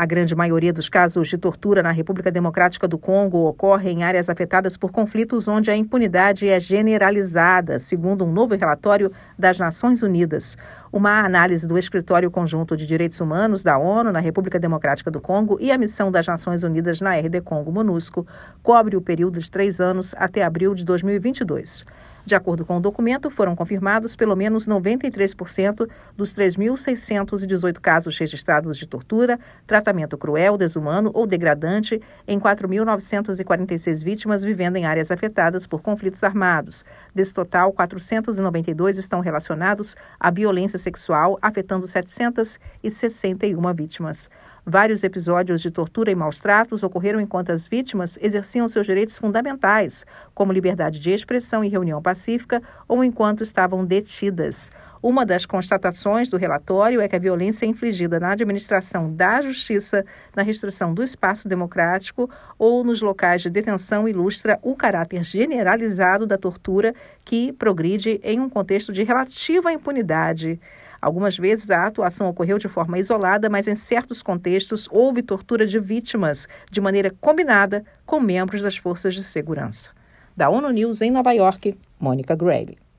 A grande maioria dos casos de tortura na República Democrática do Congo ocorre em áreas afetadas por conflitos onde a impunidade é generalizada, segundo um novo relatório das Nações Unidas. Uma análise do Escritório Conjunto de Direitos Humanos da ONU na República Democrática do Congo e a missão das Nações Unidas na RD Congo MONUSCO cobre o período de três anos até abril de 2022. De acordo com o documento, foram confirmados pelo menos 93% dos 3.618 casos registrados de tortura, tratamento cruel, desumano ou degradante em 4.946 vítimas vivendo em áreas afetadas por conflitos armados. Desse total, 492 estão relacionados à violência sexual, afetando 761 vítimas. Vários episódios de tortura e maus tratos ocorreram enquanto as vítimas exerciam seus direitos fundamentais, como liberdade de expressão e reunião pacífica, ou enquanto estavam detidas. Uma das constatações do relatório é que a violência infligida na administração da justiça, na restrição do espaço democrático ou nos locais de detenção ilustra o caráter generalizado da tortura que progride em um contexto de relativa impunidade. Algumas vezes a atuação ocorreu de forma isolada, mas em certos contextos houve tortura de vítimas de maneira combinada com membros das forças de segurança. Da ONU News em Nova York, Mônica Grayle.